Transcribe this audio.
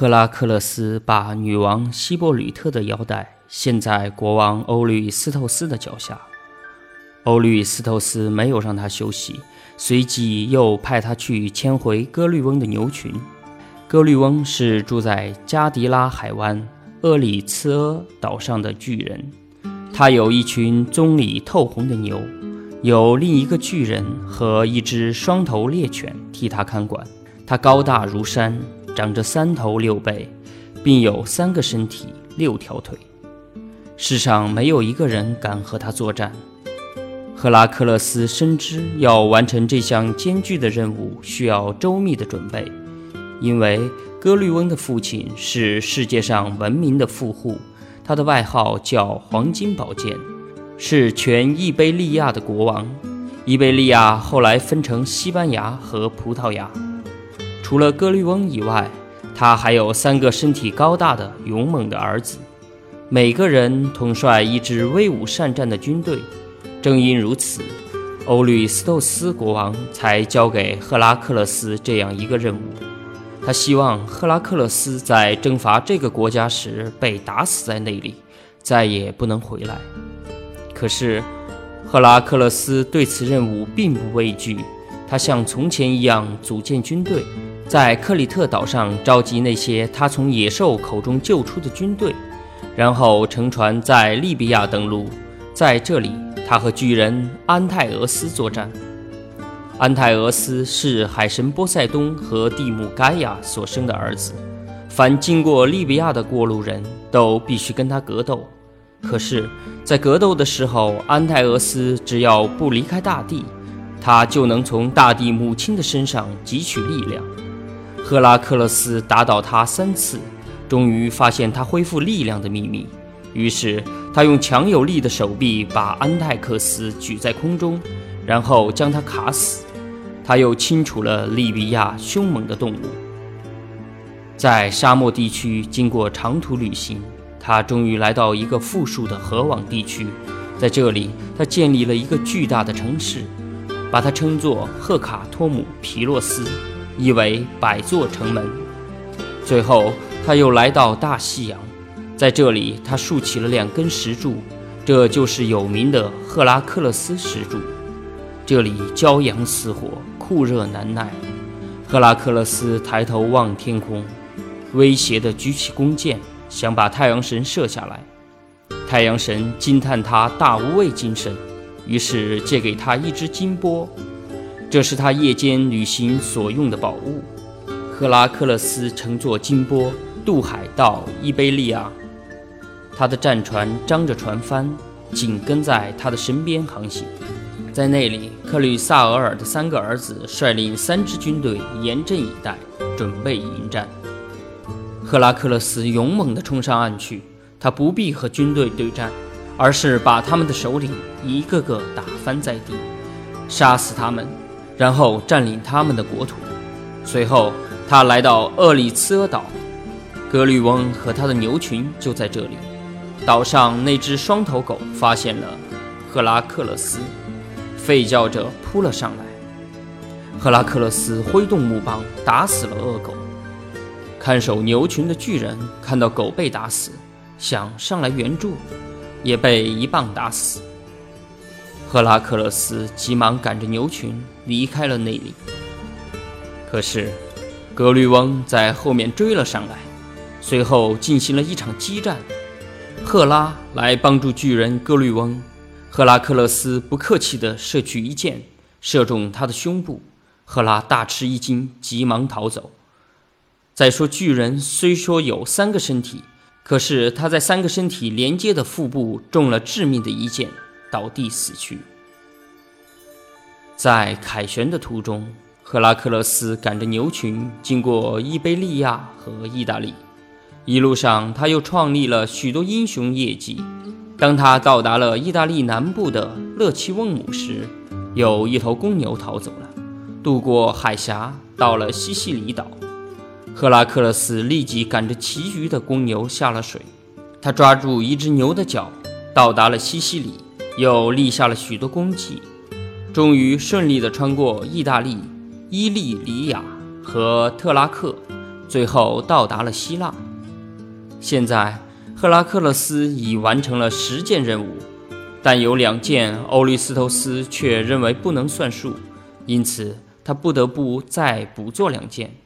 赫拉克勒斯把女王希波吕特的腰带献在国王欧律斯透斯的脚下。欧律斯透斯没有让他休息，随即又派他去牵回哥律翁的牛群。哥律翁是住在加迪拉海湾厄里茨阿岛上的巨人，他有一群棕里透红的牛，有另一个巨人和一只双头猎犬替他看管。他高大如山。长着三头六背，并有三个身体、六条腿。世上没有一个人敢和他作战。赫拉克勒斯深知要完成这项艰巨的任务需要周密的准备，因为哥律翁的父亲是世界上闻名的富户，他的外号叫“黄金宝剑”，是全伊贝利亚的国王。伊贝利亚后来分成西班牙和葡萄牙。除了哥律翁以外，他还有三个身体高大的勇猛的儿子，每个人统帅一支威武善战的军队。正因如此，欧律斯透斯国王才交给赫拉克勒斯这样一个任务。他希望赫拉克勒斯在征伐这个国家时被打死在那里，再也不能回来。可是，赫拉克勒斯对此任务并不畏惧，他像从前一样组建军队。在克里特岛上召集那些他从野兽口中救出的军队，然后乘船在利比亚登陆。在这里，他和巨人安泰俄斯作战。安泰俄斯是海神波塞冬和蒂姆盖亚所生的儿子，凡经过利比亚的过路人都必须跟他格斗。可是，在格斗的时候，安泰俄斯只要不离开大地，他就能从大地母亲的身上汲取力量。赫拉克勒斯打倒他三次，终于发现他恢复力量的秘密。于是他用强有力的手臂把安泰克斯举在空中，然后将他卡死。他又清除了利比亚凶猛的动物。在沙漠地区经过长途旅行，他终于来到一个富庶的河网地区。在这里，他建立了一个巨大的城市，把它称作赫卡托姆皮洛斯。意为百座城门。最后，他又来到大西洋，在这里，他竖起了两根石柱，这就是有名的赫拉克勒斯石柱。这里骄阳似火，酷热难耐。赫拉克勒斯抬头望天空，威胁地举起弓箭，想把太阳神射下来。太阳神惊叹他大无畏精神，于是借给他一只金钵。这是他夜间旅行所用的宝物。赫拉克勒斯乘坐金波渡海到伊贝利亚，他的战船张着船帆，紧跟在他的身边航行。在那里，克吕萨俄尔的三个儿子率领三支军队严阵以待，准备迎战。赫拉克勒斯勇猛地冲上岸去，他不必和军队对战，而是把他们的首领一个个打翻在地，杀死他们。然后占领他们的国土。随后，他来到厄里茨阿岛，格律翁和他的牛群就在这里。岛上那只双头狗发现了赫拉克勒斯，吠叫着扑了上来。赫拉克勒斯挥动木棒打死了恶狗。看守牛群的巨人看到狗被打死，想上来援助，也被一棒打死。赫拉克勒斯急忙赶着牛群离开了那里。可是，格律翁在后面追了上来，随后进行了一场激战。赫拉来帮助巨人格律翁，赫拉克勒斯不客气地射去一箭，射中他的胸部。赫拉大吃一惊，急忙逃走。再说，巨人虽说有三个身体，可是他在三个身体连接的腹部中了致命的一箭。倒地死去。在凯旋的途中，赫拉克勒斯赶着牛群经过伊贝利亚和意大利，一路上他又创立了许多英雄业绩。当他到达了意大利南部的勒奇翁姆时，有一头公牛逃走了，渡过海峡到了西西里岛。赫拉克勒斯立即赶着其余的公牛下了水，他抓住一只牛的脚，到达了西西里。又立下了许多功绩，终于顺利地穿过意大利、伊利里亚和特拉克，最后到达了希腊。现在，赫拉克勒斯已完成了十件任务，但有两件欧律斯托斯却认为不能算数，因此他不得不再补做两件。